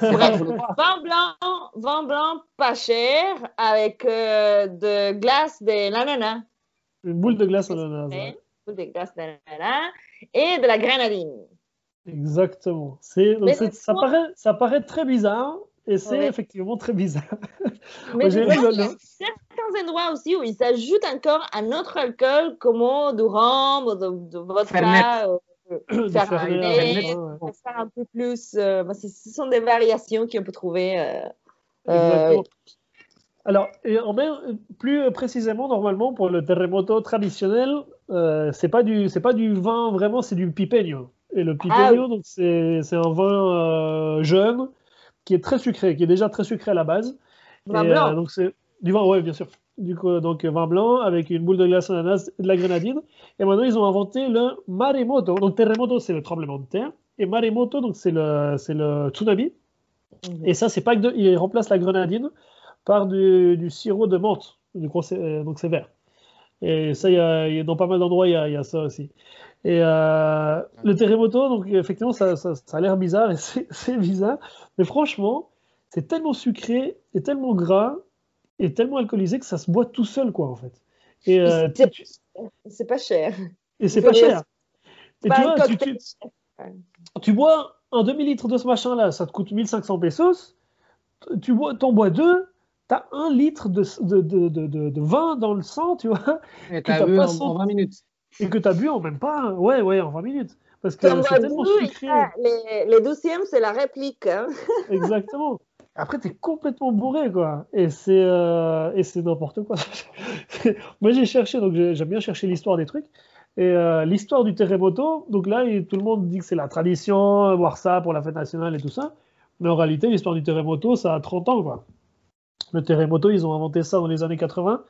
C'est vrai, faut le boire. Vin blanc, vin blanc pas cher, avec euh, de glace de l'ananas. Une boule de glace en ananas. ouais. de glace d'ananas et de la grenadine. Exactement. C'est ça paraît ça paraît très bizarre et c'est Ouais. effectivement très bizarre. Mais il y a certains endroits aussi où ils s'ajoutent encore un autre alcool comme du rhum ou de, de vodka. Fernet. euh, Du Fernet, faire un peu plus. euh, ce ce sont des variations qu'on peut trouver. euh, Exactement. Alors, et en même, plus précisément, normalement, pour le terremoto traditionnel, euh, c'est pas du, c'est pas du vin vraiment, c'est du pipeño. Et le pipeño, donc c'est, un vin euh, jeune qui est très sucré, qui est déjà très sucré à la base. Vin Et, blanc. euh, donc c'est du vin, ouais, bien sûr. Du coup, donc vin blanc avec une boule de glace ananas et de la grenadine. Et maintenant, ils ont inventé le maremoto. Donc terremoto, c'est le tremblement de terre. Et maremoto, donc c'est le, c'est le tsunami. Et ça, c'est pas que de, il remplace la grenadine par du, du sirop de menthe, du coup, c'est- euh, donc c'est vert. Et ça, il y a, y a- dans pas mal d'endroits, il y a, il y a ça aussi. Et euh, le terremoto, donc effectivement, ça, ça, ça a l'air bizarre et c'est bizarre, mais franchement, c'est tellement sucré et tellement gras et tellement alcoolisé que ça se boit tout seul, quoi, en fait. Et, euh, C'est- pas cher. et c'est pas cher. Et Pas tu un vois, tu, cocktail. tu- tu bois un demi-litre de ce machin-là, ça te coûte 1500 pesos. Tu bois, t'en bois deux, t'as un litre de, de, de, de, de- de vin dans le sang, tu vois, Et t'as pas en, son- en 20 minutes. Et que t'as bu en même pas, ouais, ouais, en 20 minutes. Parce que c'est tellement sucré. les, les douzièmes, c'est la réplique. hein. Exactement. Après, t'es complètement bourré, quoi. Et c'est euh, et c'est n'importe quoi. Moi, j'ai cherché, donc j'ai- j'aime bien chercher l'histoire des trucs. Et euh, l'histoire du terremoto, donc là, il- tout le monde dit que c'est la tradition, voir ça pour la fête nationale et tout ça. Mais en réalité, l'histoire du terremoto, ça a 30 ans, quoi. Le terremoto, ils ont inventé ça dans les années 80.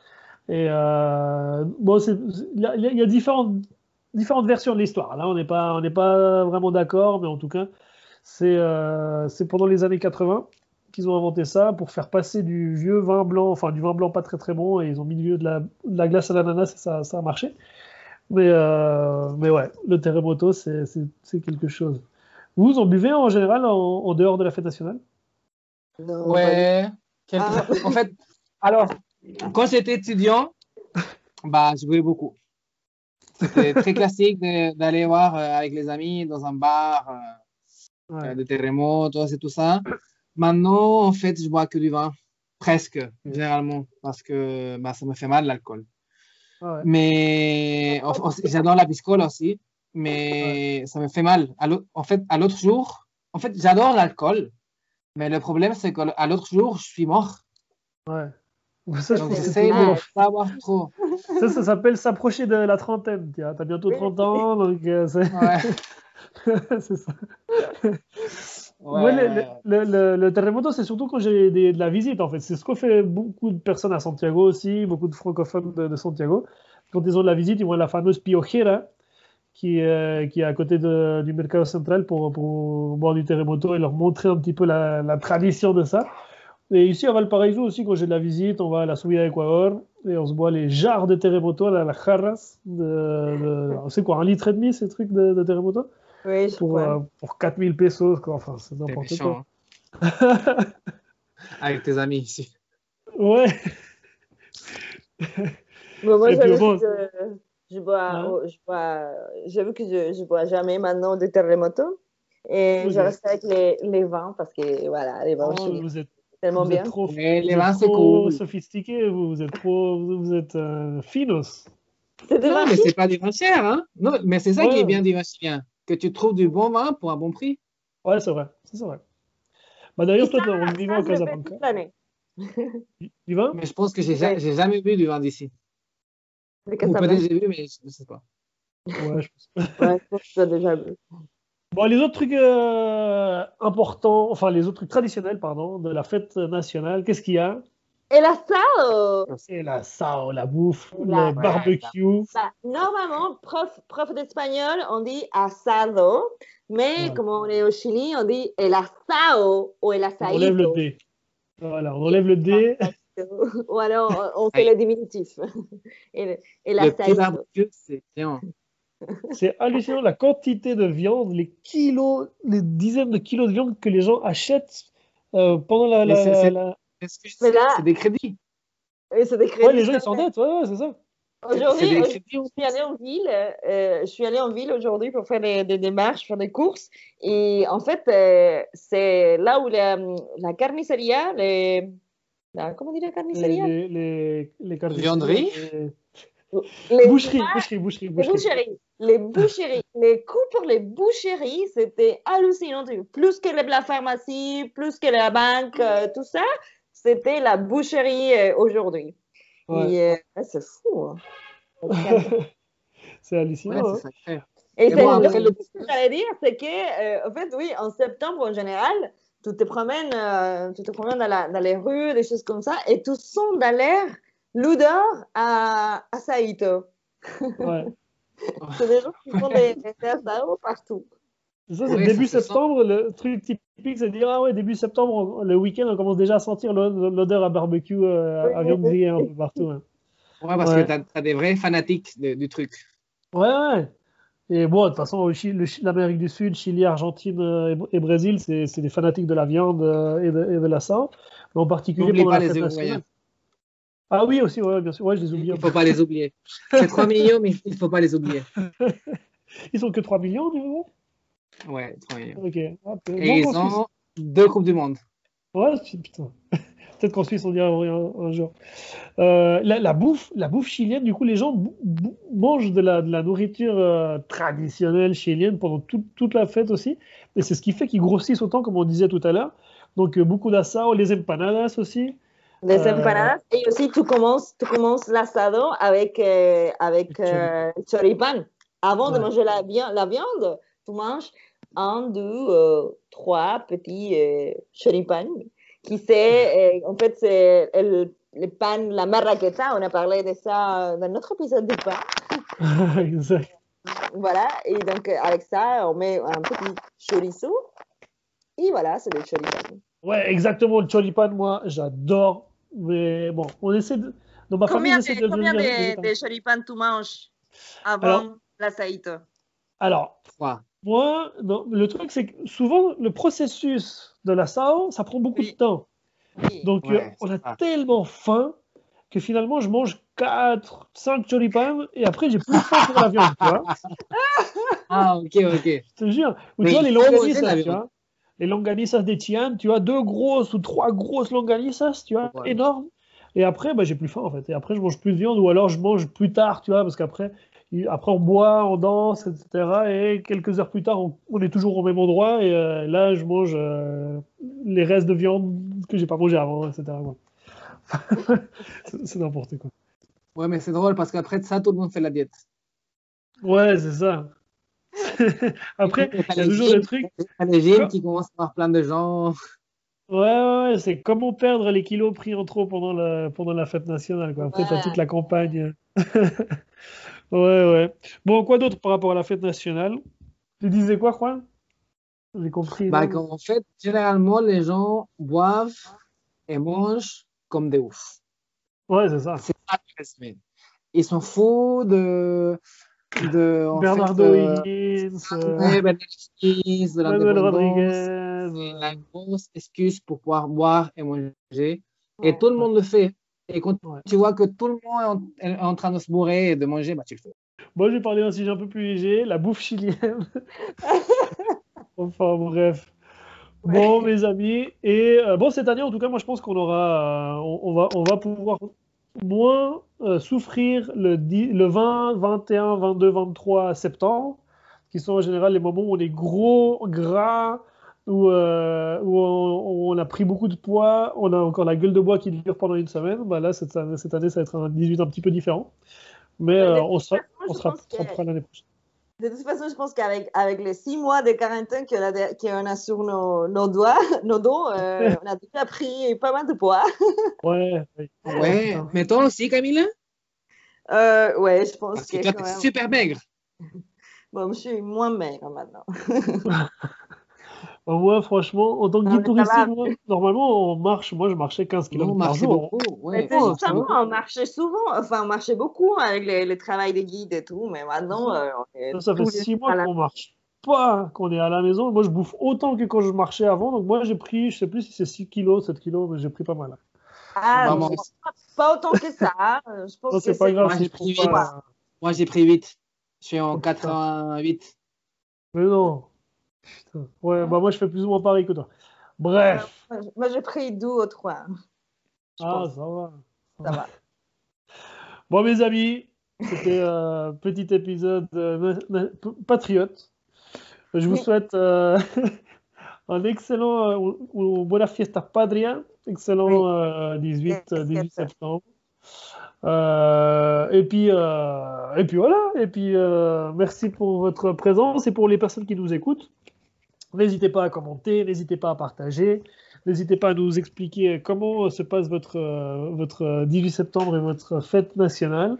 Et euh, bon, il y a, il y a différentes, différentes versions de l'histoire. Là, on n'est pas, on n'est pas vraiment d'accord, mais en tout cas, c'est euh, c'est pendant les années 80 qu'ils ont inventé ça pour faire passer du vieux vin blanc, enfin du vin blanc pas très très bon, et ils ont mis du de la, de la glace à l'ananas et ça, ça a marché. Mais, euh, mais ouais, le terremoto, c'est quelque chose. Vous en buvez en général en, en dehors de la fête nationale? Non, Ouais. quelque- Ah. En fait, alors, quand j'étais étudiant, bah, je buvais beaucoup. C'était très classique de- d'aller voir euh, avec les amis dans un bar euh, Ouais. de terremoto et tout ça. Maintenant, en fait, je bois que du vin, presque, généralement, parce que bah, ça me fait mal l'alcool. Ouais. Mais j'adore la piscola aussi, mais ça me fait mal. En fait, à l'autre jour, en fait, j'adore l'alcool, mais le problème, c'est qu'à l'autre jour, je suis mort. Ouais. Ça, je pense que pas trop. ça, ça s'appelle s'approcher de la trentaine. Tu as bientôt Oui. 30 ans, donc euh, c'est Ouais. c'est ça. Ouais. Ouais, le, le- le- le terremoto, c'est surtout quand j'ai de la visite, en fait. C'est ce qu'ont fait beaucoup de personnes à Santiago aussi, beaucoup de francophones de, de Santiago. Quand ils ont de la visite, ils vont à la fameuse Piojera, qui, est- qui est à côté de- du Mercado Central pour, pour boire du terremoto et leur montrer un petit peu la, la tradition de ça. Et ici à Valparaiso aussi, quand j'ai de la visite, on va à la Subida Ecuador et on se boit les jarres de terremoto, la, la jarras. De, de- c'est quoi, un litre et demi ces trucs de, de terremoto? Oui, je pour, euh, pour 4000 pesos, quoi. Enfin, c'est n'importe quoi. hein. Avec tes amis ici. Ouais, Mais moi, j'avoue bon- que je, je bois, Hein? oh, je bois, j'avoue que je, je bois jamais maintenant de terremoto. Et Oui, je reste avec les, les vins parce que voilà, les vins Oh, vous êtes, tellement vous bien. êtes trop, vous trop cool. sophistiqués, vous, vous êtes trop, vous, êtes euh, finos. C'est des Non, mais c'est pas du vin cher, hein. Non, mais c'est ça qui est bien du vin chilien, que tu trouves du bon vin pour un bon prix. Ouais, c'est vrai, c'est vrai. Bah, D'ailleurs, toi, on est vivant au Casablanca. Du vin? Mais je pense que j'ai ja- Ouais. j'ai jamais bu du vin d'ici. Ou peut-être j'ai bu, mais je ne sais pas. Ouais, je pense. Ouais, je pense que tu as déjà bu. Bon, les autres trucs euh, importants, enfin, les autres trucs traditionnels, pardon, de la fête nationale, qu'est-ce qu'il y a? Et la sao C'est la sao, la bouffe, La- le barbecue. Bah, normalement, prof, prof d'espagnol, on dit asado, mais Ouais. comme on est au Chili, on dit el asado ou el On enlève le dé. Voilà, on enlève le dé. Ou alors, on fait le diminutif. Et le, et Le barbecue, c'est bien. C'est hallucinant la quantité de viande, les kilos, les dizaines de kilos de viande que les gens achètent euh, pendant la. C'est- la- des crédits Ouais, les gens ils s'endettent, ouais, ouais, c'est ça. Aujourd'hui, je suis allée en ville. euh, je suis allée en ville aujourd'hui pour faire des, des démarches, faire des courses. Et en fait, euh, c'est là où la, la carniceria, les, la, comment on dit la Les, carniceria les, les, les Vianderies les- Les- Boucherie, boucherie, boucherie, Les boucherie. boucheries. Les boucheries. les coûts pour les boucheries, c'était hallucinant. Plus que la pharmacie, plus que la banque, euh, tout ça, c'était la boucherie euh, aujourd'hui. Ouais. Euh, c'est fou. hein. c'est Ouais, hallucinant. hein. c'est sacré. Et Et c'est bon, le- après, le- ce que j'allais dire, c'est que, euh, en fait, oui, en septembre, en général, tu te promènes, euh, tu te promènes dans, la- dans les rues, des choses comme ça, et tu sens dans l'air l'odeur à, à Saito. Ouais. C'est des gens qui font des, des asados partout. C'est ça, c'est Oui, début ça septembre, le truc typique, c'est de dire, ah ouais, début septembre, on- le week-end, on commence déjà à sentir l'o- l'odeur à barbecue, euh, à viande grillée un peu partout. hein. Ouais, parce Ouais. que tu as, des vrais fanatiques de- du truc. Ouais, ouais. Et bon, de toute façon, l'Amérique du Sud, Chili, Argentine euh, et, Br- et Brésil, c'est c'est des fanatiques de la viande euh, et, de, et de la sang. Mais en particulier N'oublie pendant pas la les. Ah oui, aussi, ouais, bien sûr. Ouais, je les oublie. Il ne faut pas les oublier. C'est 3 millions, mais il ne faut pas les oublier. Ils sont que 3 millions, du coup? Ouais, 3 millions. Ok. Ah, Et bon, ils ont deux Coupes du Monde. Ouais, c'est- putain. Peut-être qu'en Suisse, on dira un, un jour. Euh, la, la bouffe, la bouffe chilienne, du coup, les gens mangent de la, de la nourriture euh, traditionnelle chilienne pendant tout- toute la fête aussi. Et c'est ce qui fait qu'ils grossissent autant, comme on disait tout à l'heure. Donc, euh, beaucoup d'assao, les empanadas aussi. Euh, empanadas. Et aussi, tu commences, tu commences l'asado avec, euh, avec euh, choripan. Avant de manger la, vi- la viande, tu manges un, deux, euh, trois petits euh, choripan. Qui c'est, en fait, c'est le, le pan, la marraqueta. On a parlé de ça dans notre épisode de pain. exact. Voilà. Et donc, euh, avec ça, on met un petit chorizo. Et voilà, c'est le choripan. Ouais, exactement. Le choripan, moi, j'adore. Mais bon, on essaie de. Dans ma Combien famille, de, de combien de, végétarien. de choripan tu manges avant Alors- la saïte Alors, Trois. moi, non, le truc, c'est que souvent, le processus de la sao, ça prend beaucoup Oui. de temps. Oui. Donc, Ouais, euh, on a ça. tellement faim que finalement, je mange 4, 5 choripans et après, j'ai plus faim pour la viande, tu vois. Ah, ok, ok. Je te jure. Ou tu vois, les longanissas, la tu viande. vois. Les longanissas des Tian, tu vois, deux grosses ou trois grosses longanissas, tu vois, Ouais. énormes. Et après, bah, j'ai plus faim, en fait. Et après, je mange plus de viande ou alors je mange plus tard, tu vois, parce qu'après, après, on boit, on danse, etc. Et quelques heures plus tard, on, on est toujours au même endroit. Et euh, là, je mange euh, les restes de viande que j'ai pas mangé avant, etc. c'est c'est n'importe quoi. Ouais, mais c'est drôle parce qu'après ça, tout le monde fait la diète. Ouais, c'est ça. après, t'as il y a toujours gyms- des trucs. t'as les gyms qui commencent à avoir plein de gens. Ouais, ouais, ouais, c'est comment perdre les kilos pris en trop pendant la, pendant la fête nationale, quoi. Après, t'as Ouais. toute la campagne. Ouais, ouais. Bon, quoi d'autre par rapport à la fête nationale? Tu disais quoi, Juan? J'ai compris. Bah, qu'en fait, généralement, les gens boivent et mangent comme des oufs. Ouais, c'est ça. C'est ça. Ils s'en foutent de. De en Bernardo fait, euh, Higgins, euh, ouais, Bernardo Higgins, de Manuel l'indépendance. Rodriguez. C'est euh, la grosse excuse pour pouvoir boire et manger. Et Ouais. tout le monde le fait. Et quand Ouais. tu vois que tout le monde est en, est en train de se bourrer et de manger, bah, tu le fais. Moi, je vais parler d'un sujet un peu plus léger, la bouffe chilienne. Enfin, bref. Bon, mes amis, et euh, bon, cette année, en tout cas, moi, je pense qu'on aura, euh, on, on va, on va pouvoir moins euh, souffrir le, 10 le 20, 21, 22, 23 septembre, qui sont en général les moments où on est gros, gras, où, euh, où on, on a pris beaucoup de poids, on a encore la gueule de bois qui dure pendant une semaine. Bah là, cette année, cette année, ça va être un 18 un petit peu différent. Mais euh, on sera, on sera, on l'année prochaine. De toute façon, je pense qu'avec avec les six mois de quarantaine qu'on a sur nos, nos doigts, nos dos, euh, on a déjà pris pas mal de poids. Ouais, ouais. Ouais, mais toi aussi, Camille Euh, ouais, je pense Parce que que toi, quand t'es même. super maigre. Bon, je suis moins maigre maintenant. Moi, franchement, en tant que guide mais touristique, moi, normalement, on marche. Moi, je marchais 15 Non, km par jour. beaucoup. Mais Ouais, c'est Oh, justement, on marchait souvent, enfin, on marchait beaucoup avec le, le travail des guides et tout, mais maintenant, euh, on est Ça, ça fait tous les 6 jours mois qu'on marche pas, qu'on est à la maison. Moi, je bouffe autant que quand je marchais avant. Donc, moi, j'ai pris, je sais plus si c'est 6 kilos, 7 kilos, mais j'ai pris pas mal. Ah, Maman. non, pas, autant que ça. Je pense Non, que c'est pas grave. Moi, j'ai pris pas- Moi, j'ai pris 8. Je suis en Oh, putain. 88. Mais non. Putain. Ouais, bah, moi, je fais plus ou moins pareil que toi. Bref. Moi, j'ai pris deux ou trois. Je Ah, pense. ça va. Ça va. Bon, mes amis, c'était un petit épisode euh, patriote. Je vous Oui. souhaite euh, un excellent euh, un buena fiesta patria, excellent Oui. euh, 18, euh, 18 Fiesta. septembre. Euh, et puis euh, et puis voilà. Et puis euh, merci pour votre présence et pour les personnes qui nous écoutent. N'hésitez pas à commenter, n'hésitez pas à partager, n'hésitez pas à nous expliquer comment se passe votre, euh, votre 18 septembre et votre fête nationale.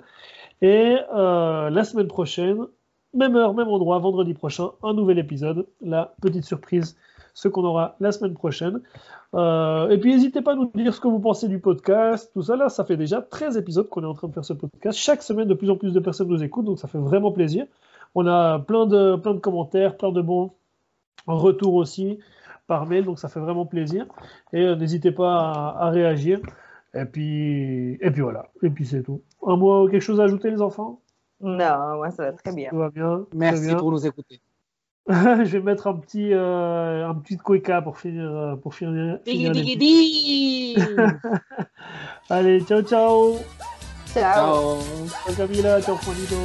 Et euh, la semaine prochaine, même heure, même endroit, vendredi prochain, un nouvel épisode. La petite surprise, ce qu'on aura la semaine prochaine. Euh, et puis n'hésitez pas à nous dire ce que vous pensez du podcast, tout ça. Là, ça fait déjà 13 épisodes qu'on est en train de faire ce podcast. Chaque semaine, de plus en plus de personnes nous écoutent, donc ça fait vraiment plaisir. On a plein de commentaires, plein de bons retours aussi par mail, donc ça fait vraiment plaisir. Et euh, n'hésitez pas à, à réagir. Et puis, et puis voilà. Et puis c'est tout. Un mot, quelque chose à ajouter, les enfants? Non, moi, ça va très bien. Tout va bien. très Merci bien. pour nous écouter. Je vais mettre un petit, euh, un petit Queka pour finir, euh, pour finir. finir. Allez, ciao, ciao. Ciao. Ciao. Ciao Camila, ciao Juanito.